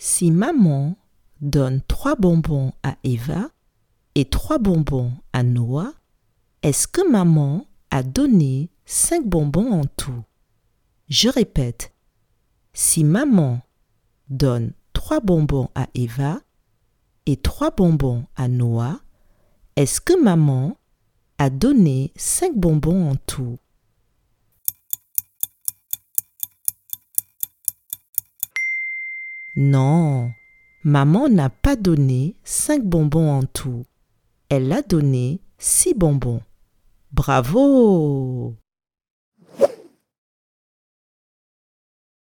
Si maman donne trois bonbons à Eva et trois bonbons à Noah, est-ce que maman a donné cinq bonbons en tout? Je répète. Si maman donne trois bonbons à Eva et trois bonbons à Noah, est-ce que maman a donné cinq bonbons en tout? Non, maman n'a pas donné cinq bonbons en tout. Elle a donné six bonbons. Bravo